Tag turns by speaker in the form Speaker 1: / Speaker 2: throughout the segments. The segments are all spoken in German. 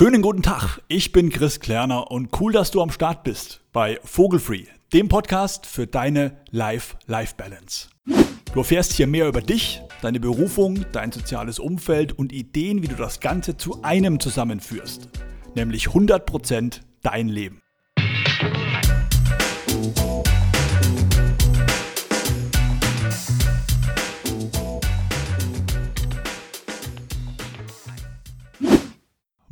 Speaker 1: Schönen guten Tag, ich bin Chris Klerner und cool, dass du am Start bist bei Vogelfree, dem Podcast für deine Life-Life-Balance. Du erfährst hier mehr über dich, deine Berufung, dein soziales Umfeld und Ideen, wie du das Ganze zu einem zusammenführst, nämlich 100% dein Leben.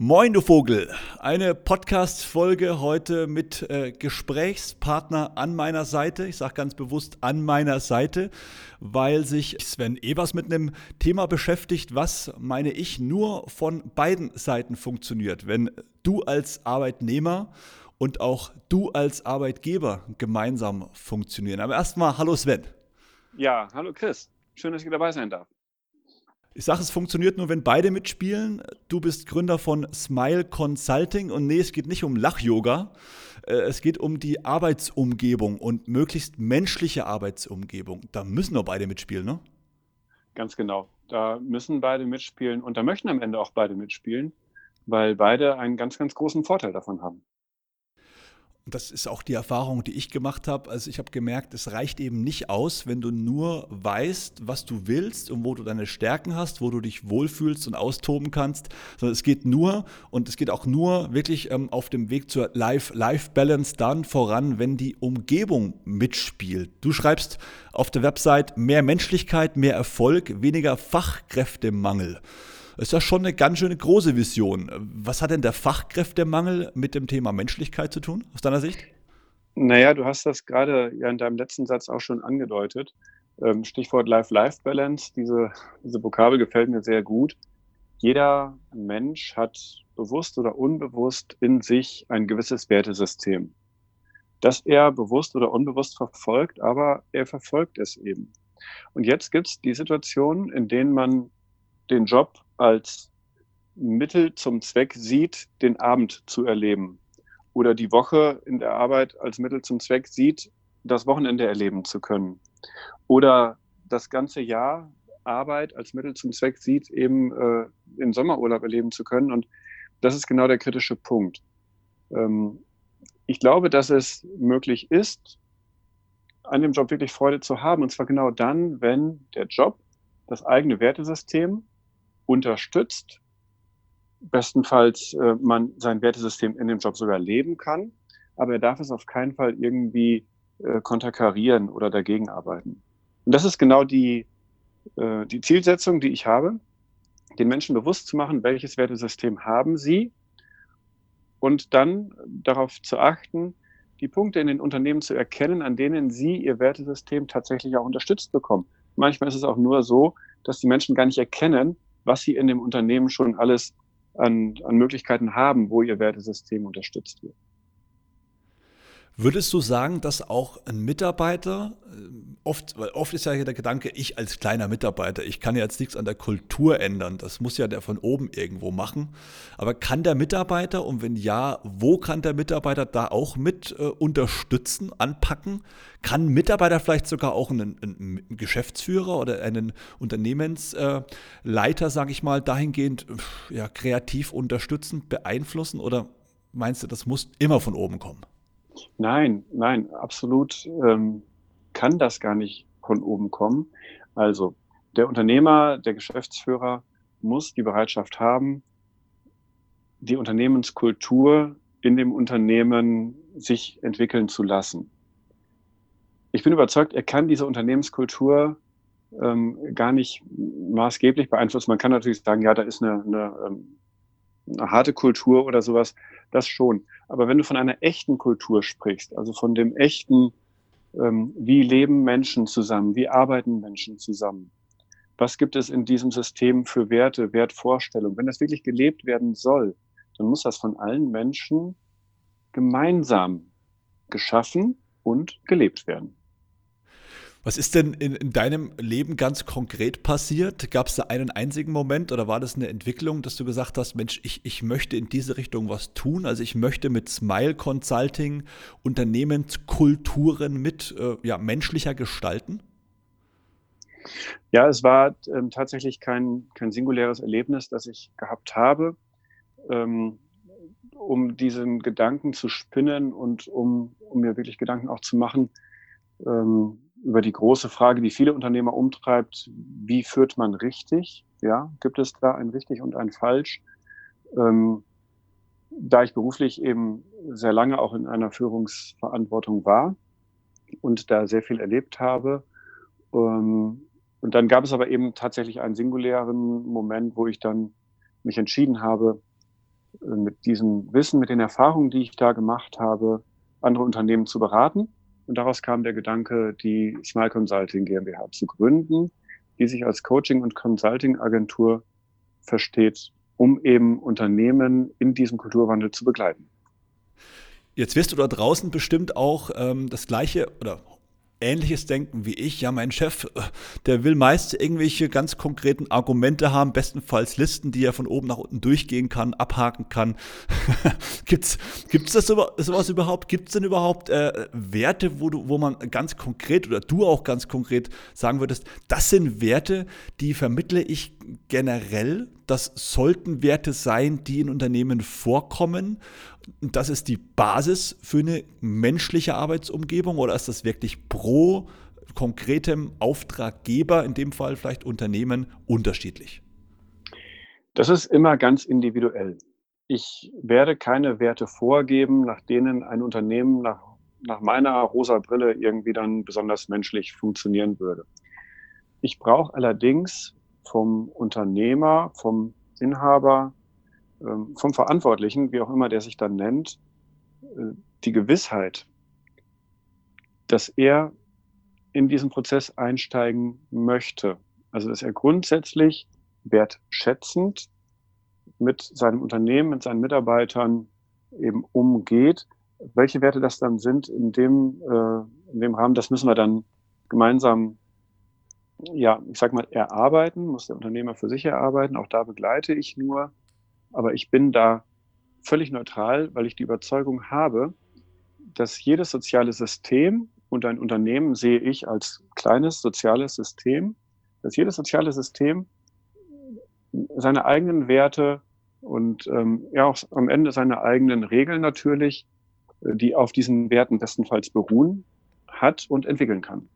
Speaker 1: Moin, du Vogel. Eine Podcast-Folge heute mit äh, Gesprächspartner an meiner Seite. Ich sage ganz bewusst an meiner Seite, weil sich Sven Evers mit einem Thema beschäftigt, was, meine ich, nur von beiden Seiten funktioniert. Wenn du als Arbeitnehmer und auch du als Arbeitgeber gemeinsam funktionieren. Aber erstmal, hallo Sven.
Speaker 2: Ja, hallo Chris. Schön, dass ich dabei sein darf.
Speaker 1: Ich sage, es funktioniert nur, wenn beide mitspielen. Du bist Gründer von Smile Consulting und nee, es geht nicht um Lach-Yoga. Äh, es geht um die Arbeitsumgebung und möglichst menschliche Arbeitsumgebung. Da müssen doch beide mitspielen, ne?
Speaker 2: Ganz genau. Da müssen beide mitspielen und da möchten am Ende auch beide mitspielen, weil beide einen ganz, ganz großen Vorteil davon haben
Speaker 1: das ist auch die Erfahrung, die ich gemacht habe. Also ich habe gemerkt, es reicht eben nicht aus, wenn du nur weißt, was du willst und wo du deine Stärken hast, wo du dich wohlfühlst und austoben kannst, sondern es geht nur und es geht auch nur wirklich ähm, auf dem Weg zur Life-Balance dann voran, wenn die Umgebung mitspielt. Du schreibst auf der Website mehr Menschlichkeit, mehr Erfolg, weniger Fachkräftemangel. Ist ja schon eine ganz schöne große Vision. Was hat denn der Fachkräftemangel mit dem Thema Menschlichkeit zu tun, aus deiner Sicht?
Speaker 2: Naja, du hast das gerade ja in deinem letzten Satz auch schon angedeutet. Ähm, Stichwort Life-Life-Balance, diese, diese Vokabel gefällt mir sehr gut. Jeder Mensch hat bewusst oder unbewusst in sich ein gewisses Wertesystem, das er bewusst oder unbewusst verfolgt, aber er verfolgt es eben. Und jetzt gibt es die Situation, in denen man den Job als Mittel zum Zweck sieht, den Abend zu erleben oder die Woche in der Arbeit als Mittel zum Zweck sieht, das Wochenende erleben zu können oder das ganze Jahr Arbeit als Mittel zum Zweck sieht, eben äh, den Sommerurlaub erleben zu können. Und das ist genau der kritische Punkt. Ähm, ich glaube, dass es möglich ist, an dem Job wirklich Freude zu haben. Und zwar genau dann, wenn der Job das eigene Wertesystem unterstützt, bestenfalls äh, man sein Wertesystem in dem Job sogar leben kann, aber er darf es auf keinen Fall irgendwie äh, konterkarieren oder dagegen arbeiten. Und das ist genau die, äh, die Zielsetzung, die ich habe, den Menschen bewusst zu machen, welches Wertesystem haben sie und dann darauf zu achten, die Punkte in den Unternehmen zu erkennen, an denen sie ihr Wertesystem tatsächlich auch unterstützt bekommen. Manchmal ist es auch nur so, dass die Menschen gar nicht erkennen, was sie in dem Unternehmen schon alles an, an Möglichkeiten haben, wo ihr Wertesystem unterstützt wird.
Speaker 1: Würdest du sagen, dass auch ein Mitarbeiter, äh, oft, weil oft ist ja der Gedanke, ich als kleiner Mitarbeiter, ich kann ja jetzt nichts an der Kultur ändern, das muss ja der von oben irgendwo machen. Aber kann der Mitarbeiter und wenn ja, wo kann der Mitarbeiter da auch mit äh, unterstützen, anpacken? Kann ein Mitarbeiter vielleicht sogar auch einen, einen Geschäftsführer oder einen Unternehmensleiter, äh, sage ich mal, dahingehend ja, kreativ unterstützen, beeinflussen? Oder meinst du, das muss immer von oben kommen?
Speaker 2: Nein, nein, absolut ähm, kann das gar nicht von oben kommen. Also der Unternehmer, der Geschäftsführer muss die Bereitschaft haben, die Unternehmenskultur in dem Unternehmen sich entwickeln zu lassen. Ich bin überzeugt, er kann diese Unternehmenskultur ähm, gar nicht maßgeblich beeinflussen. Man kann natürlich sagen, ja, da ist eine, eine, ähm, eine harte Kultur oder sowas, das schon. Aber wenn du von einer echten Kultur sprichst, also von dem echten, ähm, wie leben Menschen zusammen, wie arbeiten Menschen zusammen, was gibt es in diesem System für Werte, Wertvorstellungen, wenn das wirklich gelebt werden soll, dann muss das von allen Menschen gemeinsam geschaffen und gelebt werden.
Speaker 1: Was ist denn in, in, deinem Leben ganz konkret passiert? Gab es da einen einzigen Moment oder war das eine Entwicklung, dass du gesagt hast, Mensch, ich, ich möchte in diese Richtung was tun? Also ich möchte mit Smile Consulting Unternehmenskulturen mit äh, ja, menschlicher gestalten?
Speaker 2: Ja, es war ähm, tatsächlich kein, kein singuläres Erlebnis, das ich gehabt habe. Ähm, um diesen Gedanken zu spinnen und um, um mir wirklich Gedanken auch zu machen ähm, über die große Frage, die viele Unternehmer umtreibt, wie führt man richtig? Ja, gibt es da ein richtig und ein falsch? Ähm, da ich beruflich eben sehr lange auch in einer Führungsverantwortung war und da sehr viel erlebt habe, ähm, und dann gab es aber eben tatsächlich einen singulären Moment, wo ich dann mich entschieden habe, äh, mit diesem Wissen, mit den Erfahrungen, die ich da gemacht habe, andere Unternehmen zu beraten. Und daraus kam der Gedanke, die Smile Consulting GmbH zu gründen, die sich als Coaching- und Consulting-Agentur versteht, um eben Unternehmen in diesem Kulturwandel zu begleiten.
Speaker 1: Jetzt wirst du da draußen bestimmt auch ähm, das gleiche oder ähnliches denken wie ich. Ja, mein Chef, äh, der will meist irgendwelche ganz konkreten Argumente haben, bestenfalls Listen, die er von oben nach unten durchgehen kann, abhaken kann. gibt's gibt's das sowas überhaupt? Gibt es denn überhaupt äh, Werte, wo du, wo man ganz konkret oder du auch ganz konkret sagen würdest, das sind Werte, die vermittle ich generell. Das sollten Werte sein, die in Unternehmen vorkommen das ist die Basis für eine menschliche Arbeitsumgebung oder ist das wirklich pro konkretem Auftraggeber, in dem Fall vielleicht Unternehmen, unterschiedlich?
Speaker 2: Das ist immer ganz individuell. Ich werde keine Werte vorgeben, nach denen ein Unternehmen nach, nach meiner rosa Brille irgendwie dann besonders menschlich funktionieren würde. Ich brauche allerdings vom Unternehmer, vom Inhaber ähm, vom Verantwortlichen, wie auch immer der sich dann nennt, äh, die Gewissheit, dass er in diesen Prozess einsteigen möchte. Also dass er grundsätzlich wertschätzend mit seinem Unternehmen, mit seinen Mitarbeitern eben umgeht. Welche Werte das dann sind, in dem, äh, in dem Rahmen, das müssen wir dann gemeinsam, ja, ich sag mal, erarbeiten, muss der Unternehmer für sich erarbeiten. Auch da begleite ich nur aber ich bin da völlig neutral, weil ich die Überzeugung habe, dass jedes soziale System und ein Unternehmen sehe ich als kleines soziales System, dass jedes soziale System seine eigenen Werte und ähm, ja auch am Ende seine eigenen Regeln natürlich, äh, die auf diesen Werten bestenfalls beruhen, hat und entwickeln kann.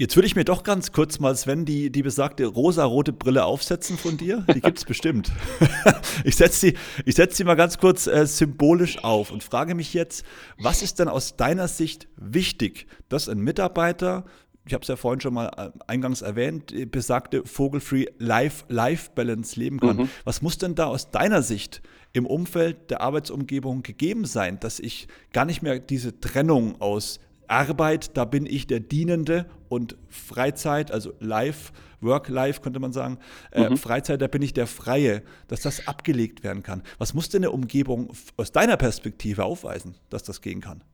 Speaker 1: Jetzt würde ich mir doch ganz kurz mal, Sven, die, die besagte rosa-rote Brille aufsetzen von dir. Die gibt es bestimmt. ich setze sie, setz sie mal ganz kurz äh, symbolisch auf und frage mich jetzt, was ist denn aus deiner Sicht wichtig, dass ein Mitarbeiter, ich habe es ja vorhin schon mal äh, eingangs erwähnt, besagte Vogelfree Life-Balance leben kann. Mhm. Was muss denn da aus deiner Sicht im Umfeld der Arbeitsumgebung gegeben sein, dass ich gar nicht mehr diese Trennung aus Arbeit, da bin ich der Dienende und Freizeit, also Life, Work-Life könnte man sagen, äh, mhm. Freizeit, da bin ich der Freie, dass das abgelegt werden kann. Was muss denn eine Umgebung aus deiner Perspektive aufweisen, dass das gehen kann?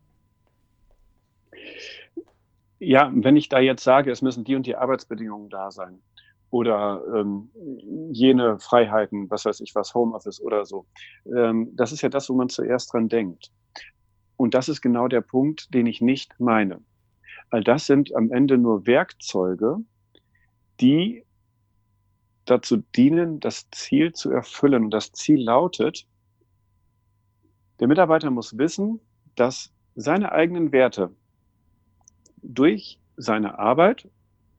Speaker 2: Ja, wenn ich da jetzt sage, es müssen die und die Arbeitsbedingungen da sein oder ähm, jene Freiheiten, was weiß ich was, Homeoffice oder so, ähm, das ist ja das, wo man zuerst dran denkt. Und das ist genau der Punkt, den ich nicht meine. All das sind am Ende nur Werkzeuge, die dazu dienen, das Ziel zu erfüllen. Und das Ziel lautet, der Mitarbeiter muss wissen, dass seine eigenen Werte durch seine Arbeit,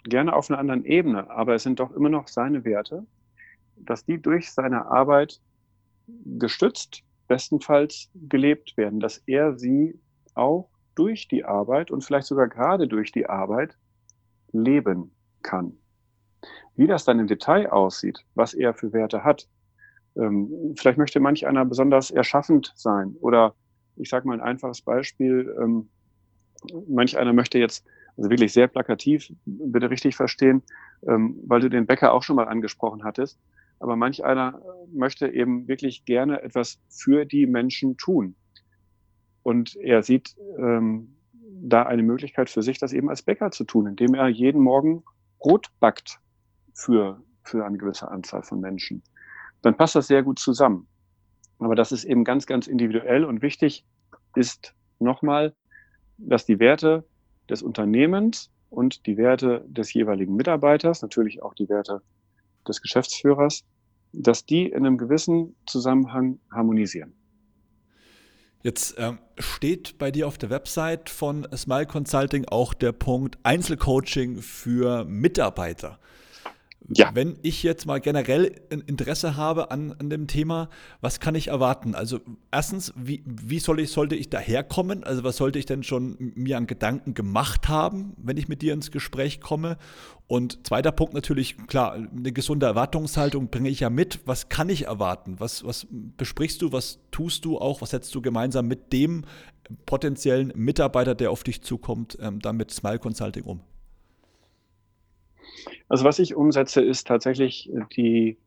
Speaker 2: gerne auf einer anderen Ebene, aber es sind doch immer noch seine Werte, dass die durch seine Arbeit gestützt bestenfalls gelebt werden, dass er sie auch durch die Arbeit und vielleicht sogar gerade durch die Arbeit leben kann. Wie das dann im Detail aussieht, was er für Werte hat, ähm, vielleicht möchte manch einer besonders erschaffend sein oder ich sage mal ein einfaches Beispiel, ähm, manch einer möchte jetzt, also wirklich sehr plakativ, bitte richtig verstehen, ähm, weil du den Bäcker auch schon mal angesprochen hattest, aber manch einer möchte eben wirklich gerne etwas für die Menschen tun. Und er sieht ähm, da eine Möglichkeit für sich, das eben als Bäcker zu tun, indem er jeden Morgen Brot backt für, für eine gewisse Anzahl von Menschen. Dann passt das sehr gut zusammen. Aber das ist eben ganz, ganz individuell und wichtig ist nochmal, dass die Werte des Unternehmens und die Werte des jeweiligen Mitarbeiters, natürlich auch die Werte des Geschäftsführers dass die in einem gewissen Zusammenhang harmonisieren.
Speaker 1: Jetzt ähm, steht bei dir auf der Website von Smile Consulting auch der Punkt Einzelcoaching für Mitarbeiter. Ja. Wenn ich jetzt mal generell Interesse habe an, an dem Thema, was kann ich erwarten? Also erstens, wie, wie soll ich, sollte ich daherkommen? Also was sollte ich denn schon mir an Gedanken gemacht haben, wenn ich mit dir ins Gespräch komme? Und zweiter Punkt natürlich, klar, eine gesunde Erwartungshaltung bringe ich ja mit. Was kann ich erwarten? Was, was besprichst du? Was tust du auch? Was setzt du gemeinsam mit dem potenziellen Mitarbeiter, der auf dich zukommt, ähm, dann mit Smile Consulting um?
Speaker 2: Also was ich umsetze, ist tatsächlich äh, die,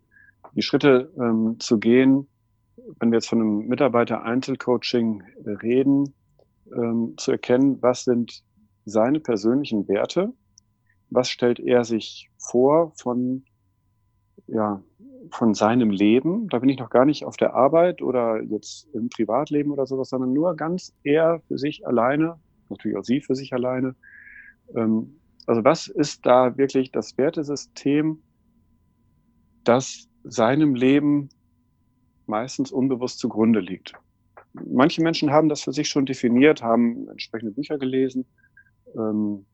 Speaker 2: die Schritte ähm, zu gehen, wenn wir jetzt von einem Mitarbeiter-Einzelcoaching reden, ähm, zu erkennen, was sind seine persönlichen Werte, was stellt er sich vor von, ja, von seinem Leben. Da bin ich noch gar nicht auf der Arbeit oder jetzt im Privatleben oder sowas, sondern nur ganz er für sich alleine, natürlich auch sie für sich alleine. Ähm, also was ist da wirklich das Wertesystem, das seinem Leben meistens unbewusst zugrunde liegt? Manche Menschen haben das für sich schon definiert, haben entsprechende Bücher gelesen, ähm,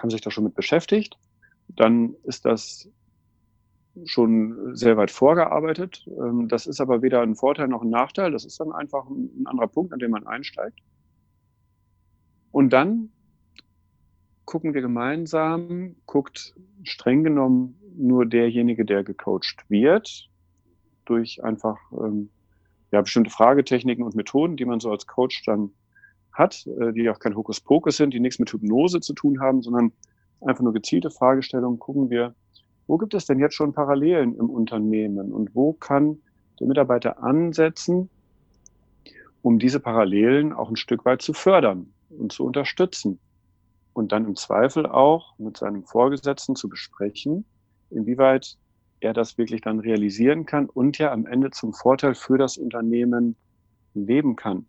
Speaker 2: haben sich da schon mit beschäftigt. Dann ist das schon sehr weit vorgearbeitet. Ähm, das ist aber weder ein Vorteil noch ein Nachteil. Das ist dann einfach ein anderer Punkt, an dem man einsteigt. Und dann gucken wir gemeinsam, guckt streng genommen nur derjenige, der gecoacht wird, durch einfach ähm, ja, bestimmte Fragetechniken und Methoden, die man so als Coach dann hat, äh, die auch kein Hokuspokus sind, die nichts mit Hypnose zu tun haben, sondern einfach nur gezielte Fragestellungen, gucken wir, wo gibt es denn jetzt schon Parallelen im Unternehmen und wo kann der Mitarbeiter ansetzen, um diese Parallelen auch ein Stück weit zu fördern und zu unterstützen und dann im Zweifel auch mit seinem Vorgesetzten zu besprechen, inwieweit er das wirklich dann realisieren kann und ja am Ende zum Vorteil für das Unternehmen leben kann.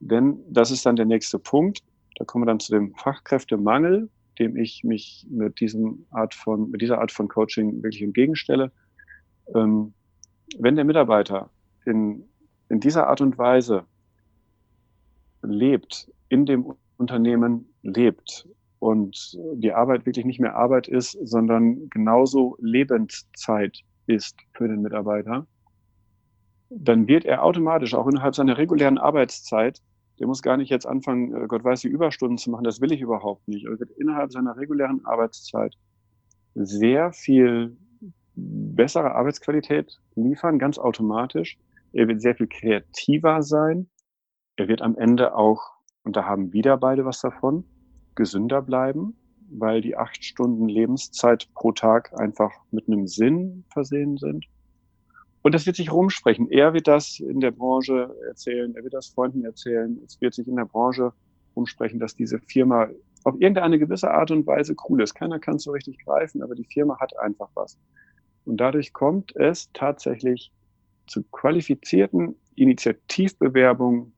Speaker 2: Denn das ist dann der nächste Punkt. Da kommen wir dann zu dem Fachkräftemangel, dem ich mich mit diesem Art von, mit dieser Art von Coaching wirklich entgegenstelle. Ähm, wenn der Mitarbeiter in, in dieser Art und Weise lebt, in dem Unternehmen lebt und die Arbeit wirklich nicht mehr Arbeit ist, sondern genauso Lebenszeit ist für den Mitarbeiter, dann wird er automatisch auch innerhalb seiner regulären Arbeitszeit, der muss gar nicht jetzt anfangen, äh, Gott weiß wie Überstunden zu machen, das will ich überhaupt nicht, er wird innerhalb seiner regulären Arbeitszeit sehr viel bessere Arbeitsqualität liefern, ganz automatisch. Er wird sehr viel kreativer sein. Er wird am Ende auch, und da haben wieder beide was davon, gesünder bleiben, weil die acht Stunden Lebenszeit pro Tag einfach mit einem Sinn versehen sind. Und das wird sich rumsprechen. Er wird das in der Branche erzählen, er wird das Freunden erzählen. Es wird sich in der Branche rumsprechen, dass diese Firma auf irgendeine gewisse Art und Weise cool ist. Keiner kann es so richtig greifen, aber die Firma hat einfach was. Und dadurch kommt es tatsächlich zu qualifizierten Initiativbewerbungen,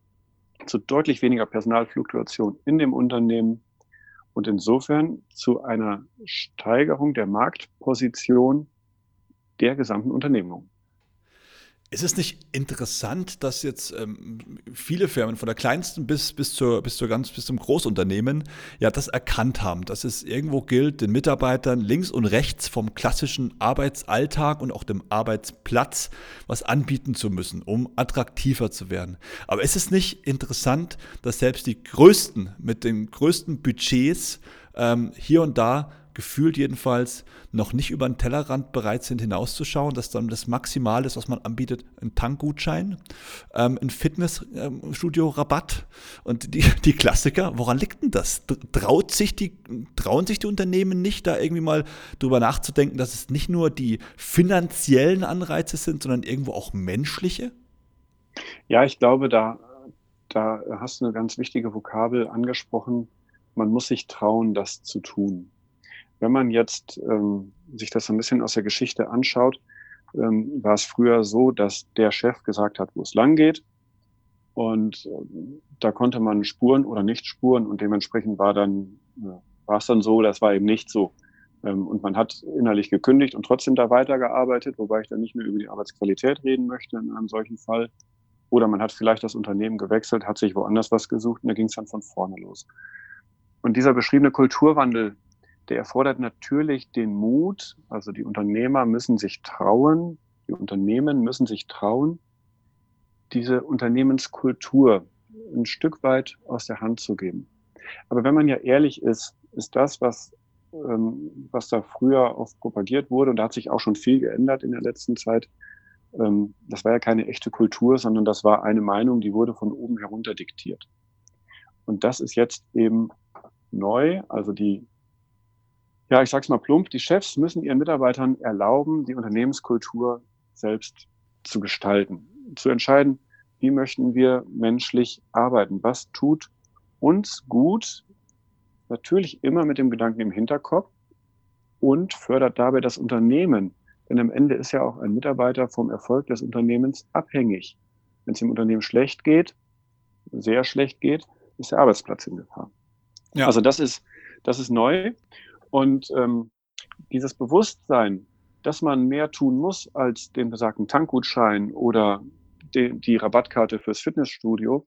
Speaker 2: zu deutlich weniger Personalfluktuation in dem Unternehmen und insofern zu einer Steigerung der Marktposition der gesamten Unternehmung.
Speaker 1: Ist es nicht interessant, dass jetzt ähm, viele Firmen, von der kleinsten bis, bis, zur, bis, zur ganz, bis zum Großunternehmen, ja das erkannt haben, dass es irgendwo gilt, den Mitarbeitern links und rechts vom klassischen Arbeitsalltag und auch dem Arbeitsplatz was anbieten zu müssen, um attraktiver zu werden. Aber ist es nicht interessant, dass selbst die Größten mit den größten Budgets ähm, hier und da gefühlt jedenfalls noch nicht über den Tellerrand bereit sind hinauszuschauen, dass dann das Maximal ist, was man anbietet, ein Tankgutschein, ähm, ein Fitnessstudio-Rabatt und die, die Klassiker. Woran liegt denn das? Traut sich die, trauen sich die Unternehmen nicht, da irgendwie mal drüber nachzudenken, dass es nicht nur die finanziellen Anreize sind, sondern irgendwo auch menschliche?
Speaker 2: Ja, ich glaube, da, da hast du eine ganz wichtige Vokabel angesprochen. Man muss sich trauen, das zu tun. Wenn man jetzt ähm, sich das ein bisschen aus der Geschichte anschaut, ähm, war es früher so, dass der Chef gesagt hat, wo es lang geht. Und äh, da konnte man spuren oder nicht spuren und dementsprechend war dann, äh, war es dann so, das war eben nicht so. ähm, und man hat innerlich gekündigt und trotzdem da weitergearbeitet, wobei ich dann nicht mehr über die Arbeitsqualität reden möchte in einem solchen Fall. Oder man hat vielleicht das Unternehmen gewechselt, hat sich woanders was gesucht und da ging es dann von vorne los. Und dieser beschriebene Kulturwandel, der erfordert natürlich den Mut, also die Unternehmer müssen sich trauen, die Unternehmen müssen sich trauen, diese Unternehmenskultur ein Stück weit aus der Hand zu geben. Aber wenn man ja ehrlich ist, ist das, was, ähm, was da früher oft propagiert wurde, und da hat sich auch schon viel geändert in der letzten Zeit, ähm, das war ja keine echte Kultur, sondern das war eine Meinung, die wurde von oben herunter diktiert. Und das ist jetzt eben neu. Also die, ja, ich sag's mal plump, die Chefs müssen ihren Mitarbeitern erlauben, die Unternehmenskultur selbst zu gestalten, zu entscheiden, wie möchten wir menschlich arbeiten, was tut uns gut, natürlich immer mit dem Gedanken im Hinterkopf und fördert dabei das Unternehmen. Denn am Ende ist ja auch ein Mitarbeiter vom Erfolg des Unternehmens abhängig. Wenn es dem Unternehmen schlecht geht, sehr schlecht geht, ist der Arbeitsplatz in Gefahr. Ja. Also das ist, das ist neu. Und ähm, dieses Bewusstsein, dass man mehr tun muss als den besagten Tankgutschein oder die, die Rabattkarte fürs Fitnessstudio,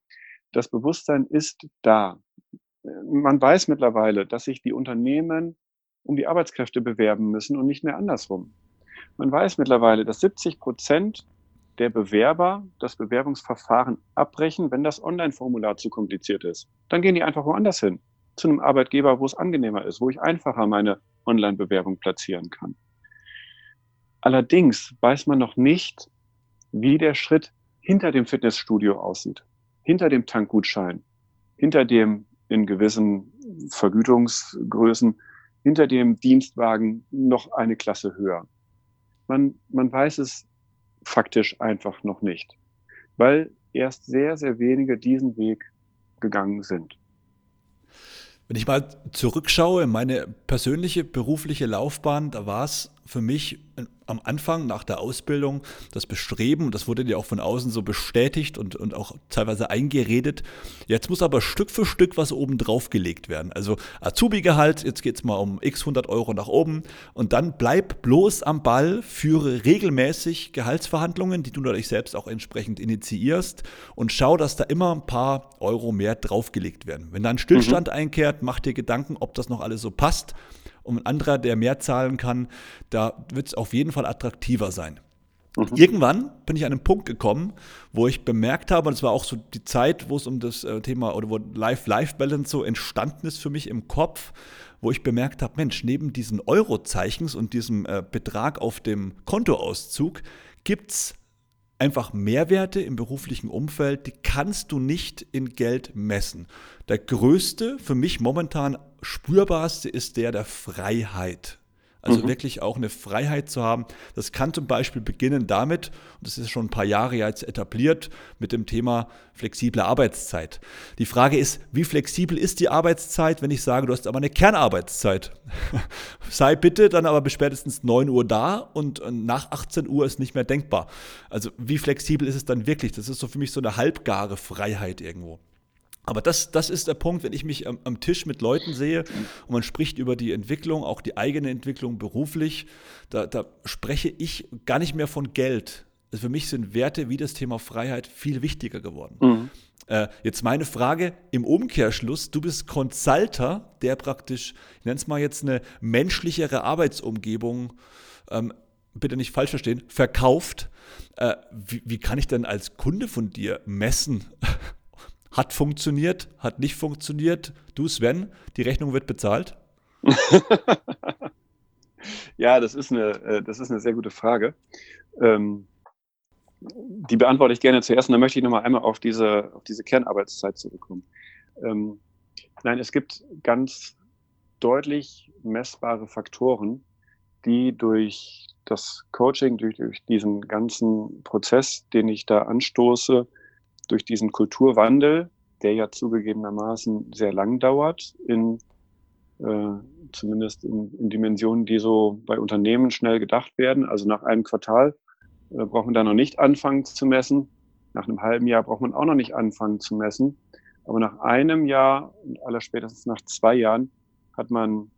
Speaker 2: das Bewusstsein ist da. Man weiß mittlerweile, dass sich die Unternehmen um die Arbeitskräfte bewerben müssen und nicht mehr andersrum. Man weiß mittlerweile, dass 70 Prozent der Bewerber das Bewerbungsverfahren abbrechen, wenn das Online-Formular zu kompliziert ist. Dann gehen die einfach woanders hin, zu einem Arbeitgeber, wo es angenehmer ist, wo ich einfacher meine Online-Bewerbung platzieren kann. Allerdings weiß man noch nicht, wie der Schritt hinter dem Fitnessstudio aussieht, hinter dem Tankgutschein, hinter dem in gewissen Vergütungsgrößen, hinter dem Dienstwagen noch eine Klasse höher. Man, man weiß es faktisch einfach noch nicht, weil erst sehr, sehr wenige diesen Weg gegangen sind.
Speaker 1: Wenn ich mal zurückschaue, meine persönliche berufliche Laufbahn, da war es für mich am Anfang nach der Ausbildung das Bestreben, und das wurde dir auch von außen so bestätigt und, und auch teilweise eingeredet, jetzt muss aber Stück für Stück was oben drauf gelegt werden. Also Azubi-Gehalt, jetzt geht es mal um x 100 Euro nach oben und dann bleib bloß am Ball, führe regelmäßig Gehaltsverhandlungen, die du natürlich selbst auch entsprechend initiierst und schau, dass da immer ein paar Euro mehr draufgelegt werden. Wenn dann Stillstand mhm. einkehrt, mach dir Gedanken, ob das noch alles so passt und ein anderer, der mehr zahlen kann, da wird es auf jeden Fall attraktiver sein. Mhm. Irgendwann bin ich an einen Punkt gekommen, wo ich bemerkt habe, und es war auch so die Zeit, wo es um das äh, Thema oder wo Life-Life-Balance so entstanden ist für mich im Kopf, wo ich bemerkt habe, Mensch, neben diesen Eurozeichens und diesem äh, Betrag auf dem Kontoauszug gibt es einfach Mehrwerte im beruflichen Umfeld, die kannst du nicht in Geld messen. Der größte, für mich momentan spürbarste ist der der Freiheit. Also mhm. wirklich auch eine Freiheit zu haben. Das kann zum Beispiel beginnen damit, und das ist schon ein paar Jahre jetzt etabliert, mit dem Thema flexible Arbeitszeit. Die Frage ist, wie flexibel ist die Arbeitszeit, wenn ich sage, du hast aber eine Kernarbeitszeit? Sei bitte dann aber bis spätestens 9 Uhr da und nach 18 Uhr ist nicht mehr denkbar. Also wie flexibel ist es dann wirklich? Das ist so für mich so eine halbgare Freiheit irgendwo. Aber das, das ist der Punkt, wenn ich mich am, am, Tisch mit Leuten sehe und man spricht über die Entwicklung, auch die eigene Entwicklung beruflich, da, da spreche ich gar nicht mehr von Geld. Also für mich sind Werte wie das Thema Freiheit viel wichtiger geworden. Mhm. Äh, jetzt meine Frage im Umkehrschluss, du bist Consulter, der praktisch, ich nenne es mal jetzt eine menschlichere Arbeitsumgebung, ähm, bitte nicht falsch verstehen, verkauft. Äh, wie, wie kann ich denn als Kunde von dir messen, hat funktioniert, hat nicht funktioniert. Du, Sven, die Rechnung wird bezahlt?
Speaker 2: ja, das ist, eine, äh, das ist eine sehr gute Frage. Ähm, die beantworte ich gerne zuerst und dann möchte ich nochmal einmal auf diese, auf diese Kernarbeitszeit zurückkommen. Ähm, nein, es gibt ganz deutlich messbare Faktoren, die durch das Coaching, durch, durch diesen ganzen Prozess, den ich da anstoße, durch diesen Kulturwandel, der ja zugegebenermaßen sehr lang dauert, in äh, zumindest in, in, Dimensionen, die so bei Unternehmen schnell gedacht werden. Also nach einem Quartal äh, braucht man da noch nicht anfangen zu messen. Nach einem halben Jahr braucht man auch noch nicht anfangen zu messen. Aber nach einem Jahr und allerspätestens nach zwei Jahren hat man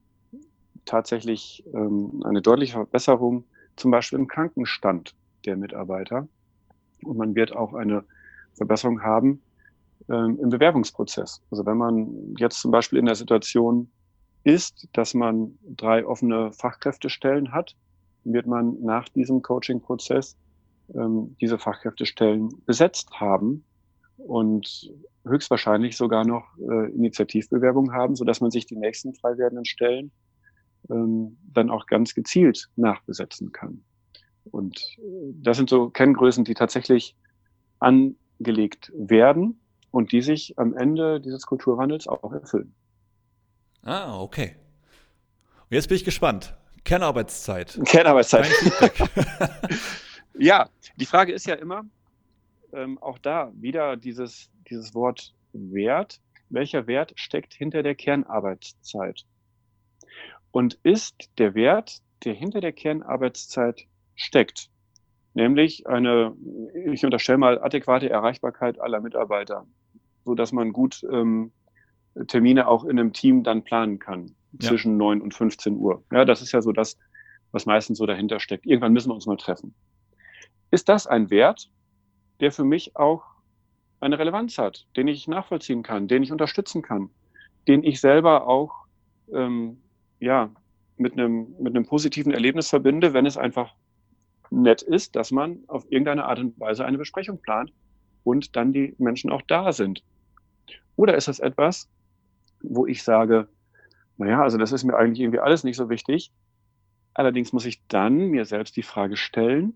Speaker 2: tatsächlich ähm, eine deutliche Verbesserung, zum Beispiel im Krankenstand der Mitarbeiter. Und man wird auch eine Verbesserung haben ähm, im Bewerbungsprozess. Also wenn man jetzt zum Beispiel in der Situation ist, dass man drei offene Fachkräftestellen hat, wird man nach diesem Coaching-Prozess ähm, diese Fachkräftestellen besetzt haben und höchstwahrscheinlich sogar noch äh, Initiativbewerbungen haben, so dass man sich die nächsten frei werdenden Stellen ähm, dann auch ganz gezielt nachbesetzen kann. Und äh, das sind so Kenngrößen, die tatsächlich angelegt werden und die sich am Ende dieses Kulturwandels auch erfüllen.
Speaker 1: Ah, okay. Und jetzt bin ich gespannt. Kernarbeitszeit.
Speaker 2: Kernarbeitszeit. ja, die Frage ist ja immer, ähm, auch da wieder dieses, dieses Wort Wert. Welcher Wert steckt hinter der Kernarbeitszeit? Und ist der Wert, der hinter der Kernarbeitszeit steckt, nämlich eine, ich unterstelle mal, adäquate Erreichbarkeit aller Mitarbeiter, so dass man gut ähm, Termine auch in einem Team dann planen kann ja. zwischen 9 und 15 Uhr. Ja, das ist ja so das, was meistens so dahinter steckt. Irgendwann müssen wir uns mal treffen. Ist das ein Wert, der für mich auch eine Relevanz hat, den ich nachvollziehen kann, den ich unterstützen kann, den ich selber auch ähm, ja, mit einem, mit einem positiven Erlebnis verbinde, wenn es einfach nett ist, dass man auf irgendeine Art und Weise eine Besprechung plant und dann die Menschen auch da sind. Oder ist das etwas, wo ich sage, naja, also das ist mir eigentlich irgendwie alles nicht so wichtig. Allerdings muss ich dann mir selbst die Frage stellen,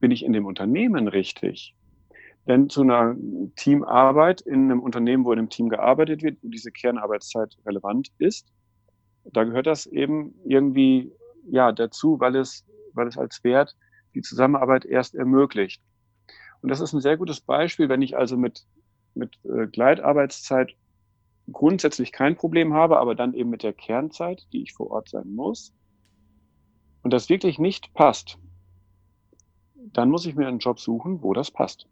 Speaker 2: bin ich in dem Unternehmen richtig? Denn zu einer Teamarbeit in einem Unternehmen, wo in einem Team gearbeitet wird, wo diese Kernarbeitszeit relevant ist, da gehört das eben irgendwie ja dazu, weil es, weil es als Wert die Zusammenarbeit erst ermöglicht. Und das ist ein sehr gutes Beispiel, wenn ich also mit, mit äh, Gleitarbeitszeit grundsätzlich kein Problem habe, aber dann eben mit der Kernzeit, die ich vor Ort sein muss, und das wirklich nicht passt, dann muss ich mir einen Job suchen, wo das passt.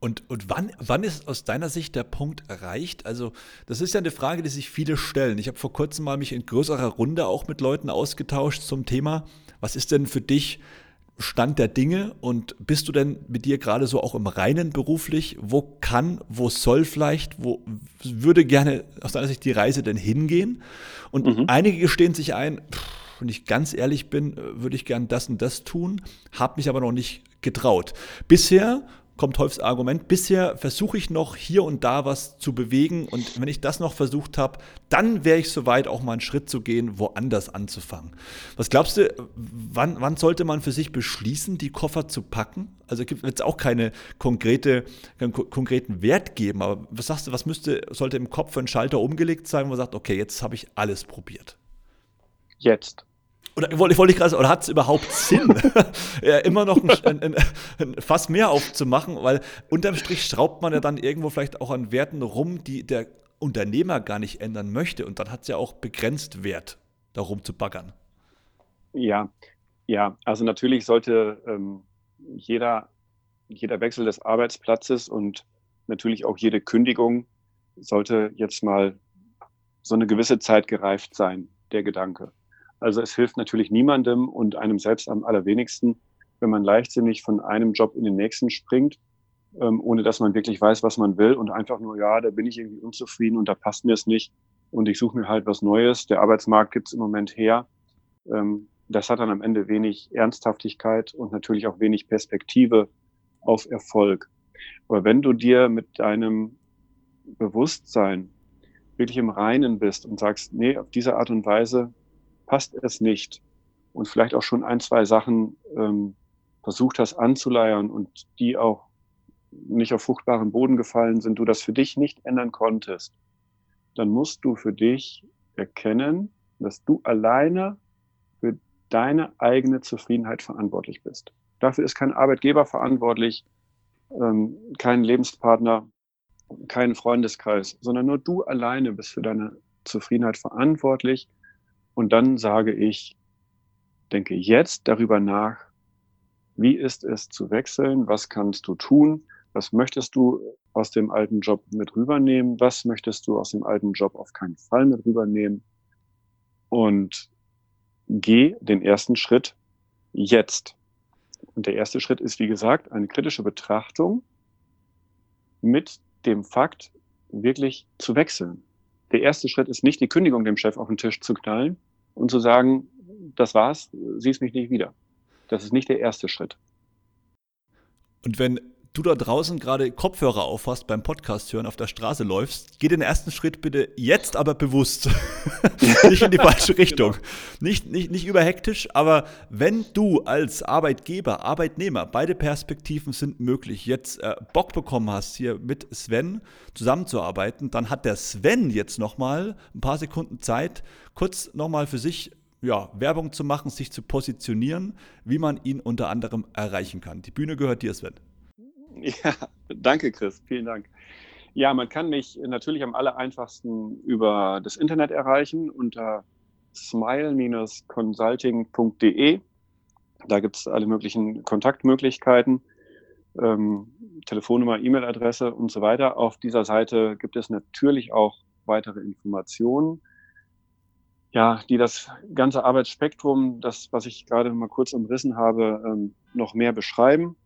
Speaker 1: Und, und wann, wann ist aus deiner Sicht der Punkt erreicht? Also, das ist ja eine Frage, die sich viele stellen. Ich habe vor kurzem mal mich in größerer Runde auch mit Leuten ausgetauscht zum Thema, was ist denn für dich Stand der Dinge und bist du denn mit dir gerade so auch im Reinen beruflich? Wo kann, wo soll vielleicht, wo würde gerne aus deiner Sicht die Reise denn hingehen? Und mhm. einige gestehen sich ein, wenn ich ganz ehrlich bin, würde ich gern das und das tun, habe mich aber noch nicht getraut. Bisher kommt das Argument, bisher versuche ich noch hier und da was zu bewegen und wenn ich das noch versucht habe, dann wäre ich soweit, auch mal einen Schritt zu gehen, woanders anzufangen. Was glaubst du, wann, wann sollte man für sich beschließen, die Koffer zu packen? Also gibt es auch keine konkrete, keinen konkreten Wert geben, aber was sagst du, was müsste, sollte im Kopf für einen Schalter umgelegt sein, wo man sagt, okay, jetzt habe ich alles probiert?
Speaker 2: Jetzt.
Speaker 1: Oder wollte, wollte ich gerade oder hat es überhaupt Sinn, ja, immer noch ein, ein, ein, Fass mehr aufzumachen? Weil unterm Strich schraubt man ja dann irgendwo vielleicht auch an Werten rum, die der Unternehmer gar nicht ändern möchte. Und dann hat es ja auch begrenzt Wert, darum zu baggern.
Speaker 2: Ja, ja, also natürlich sollte ähm, jeder, jeder Wechsel des Arbeitsplatzes und natürlich auch jede Kündigung sollte jetzt mal so eine gewisse Zeit gereift sein, der Gedanke. Also es hilft natürlich niemandem und einem selbst am allerwenigsten, wenn man leichtsinnig von einem Job in den nächsten springt, ähm, ohne dass man wirklich weiß, was man will und einfach nur, ja, da bin ich irgendwie unzufrieden und da passt mir es nicht und ich suche mir halt was Neues. Der Arbeitsmarkt gibt es im Moment her. Ähm, das hat dann am Ende wenig Ernsthaftigkeit und natürlich auch wenig Perspektive auf Erfolg. Aber wenn du dir mit deinem Bewusstsein wirklich im Reinen bist und sagst, nee, auf diese Art und Weise passt es nicht und vielleicht auch schon ein, zwei Sachen ähm, versucht hast anzuleiern und die auch nicht auf fruchtbaren Boden gefallen sind, du das für dich nicht ändern konntest, dann musst du für dich erkennen, dass du alleine für deine eigene Zufriedenheit verantwortlich bist. Dafür ist kein Arbeitgeber verantwortlich, ähm, kein Lebenspartner, kein Freundeskreis, sondern nur du alleine bist für deine Zufriedenheit verantwortlich und dann sage ich, denke jetzt darüber nach, wie ist es zu wechseln? Was kannst du tun? Was möchtest du aus dem alten Job mit rübernehmen? Was möchtest du aus dem alten Job auf keinen Fall mit rübernehmen? und geh den ersten Schritt jetzt. Und der erste Schritt ist, wie gesagt, eine kritische Betrachtung mit dem Fakt, wirklich zu wechseln. Der erste Schritt ist nicht, die Kündigung dem Chef auf den Tisch zu knallen und zu sagen, das war's, siehst mich nicht wieder. Das ist nicht der erste Schritt.
Speaker 1: Und wenn du da draußen gerade Kopfhörer aufhast beim Podcast hören, auf der Straße läufst, geh den ersten Schritt bitte jetzt aber bewusst. nicht in die falsche Richtung. Genau. Nicht, nicht, nicht überhektisch, aber wenn du als Arbeitgeber, Arbeitnehmer, beide Perspektiven sind möglich, jetzt äh, Bock bekommen hast, hier mit Sven zusammenzuarbeiten, dann hat der Sven jetzt nochmal ein paar Sekunden Zeit, kurz nochmal für sich ja, Werbung zu machen, sich zu positionieren, wie man ihn unter anderem erreichen kann. Die Bühne gehört dir, Sven.
Speaker 2: Ja, danke, Chris. Vielen Dank. Ja, man kann mich natürlich am aller einfachsten über das Internet erreichen unter smile-consulting.de. Da gibt es alle möglichen Kontaktmöglichkeiten, ähm, Telefonnummer, E-Mail-Adresse und so weiter. Auf dieser Seite gibt es natürlich auch weitere Informationen, ja, die das ganze Arbeitsspektrum, das, was ich gerade mal kurz umrissen habe, ähm, noch mehr beschreiben.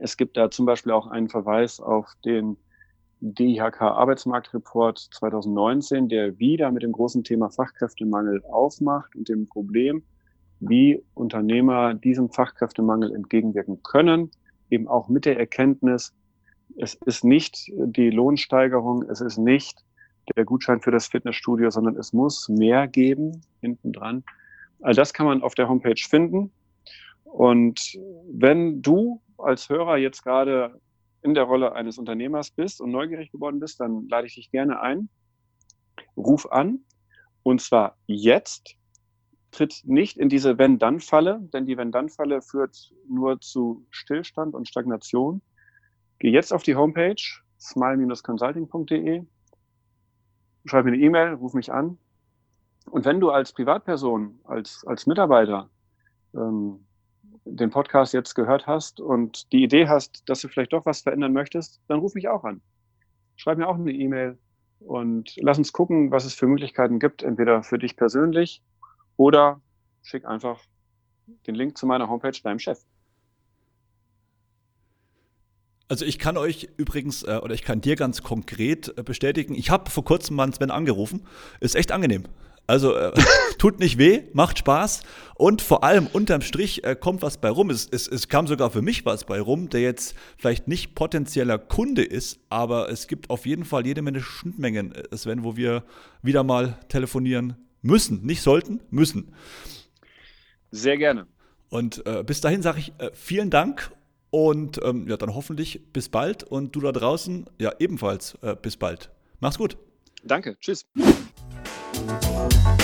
Speaker 2: Es gibt da zum Beispiel auch einen Verweis auf den DIHK Arbeitsmarktreport 2019, der wieder mit dem großen Thema Fachkräftemangel aufmacht und dem Problem, wie Unternehmer diesem Fachkräftemangel entgegenwirken können, eben auch mit der Erkenntnis, es ist nicht die Lohnsteigerung, es ist nicht der Gutschein für das Fitnessstudio, sondern es muss mehr geben hinten dran. All das kann man auf der Homepage finden. Und wenn du als Hörer jetzt gerade in der Rolle eines Unternehmers bist und neugierig geworden bist, dann lade ich dich gerne ein. Ruf an und zwar jetzt. Tritt nicht in diese Wenn-Dann-Falle, denn die Wenn-Dann-Falle führt nur zu Stillstand und Stagnation. Geh jetzt auf die Homepage smile-consulting.de, schreib mir eine E-Mail, ruf mich an. Und wenn du als Privatperson, als, als Mitarbeiter ähm, den Podcast jetzt gehört hast und die Idee hast, dass du vielleicht doch was verändern möchtest, dann ruf mich auch an. Schreib mir auch eine E-Mail und lass uns gucken, was es für Möglichkeiten gibt, entweder für dich persönlich oder schick einfach den Link zu meiner Homepage deinem Chef.
Speaker 1: Also ich kann euch übrigens, äh, oder ich kann dir ganz konkret äh, bestätigen, ich habe vor kurzem mal Sven angerufen. Ist echt angenehm. Also äh, tut nicht weh, macht Spaß und vor allem unterm Strich äh, kommt was bei rum. Es, es, es, kam sogar für mich was bei rum, der jetzt vielleicht nicht potenzieller Kunde ist, aber es gibt auf jeden Fall jede Menge Schnittmengen, äh, Sven, wo wir wieder mal telefonieren müssen. Nicht sollten, müssen.
Speaker 2: Sehr gerne.
Speaker 1: Und äh, bis dahin sage ich äh, vielen Dank und ähm, ja, dann hoffentlich bis bald und du da draußen ja ebenfalls äh, bis bald. Mach's gut.
Speaker 2: Danke. Tschüss. Bye.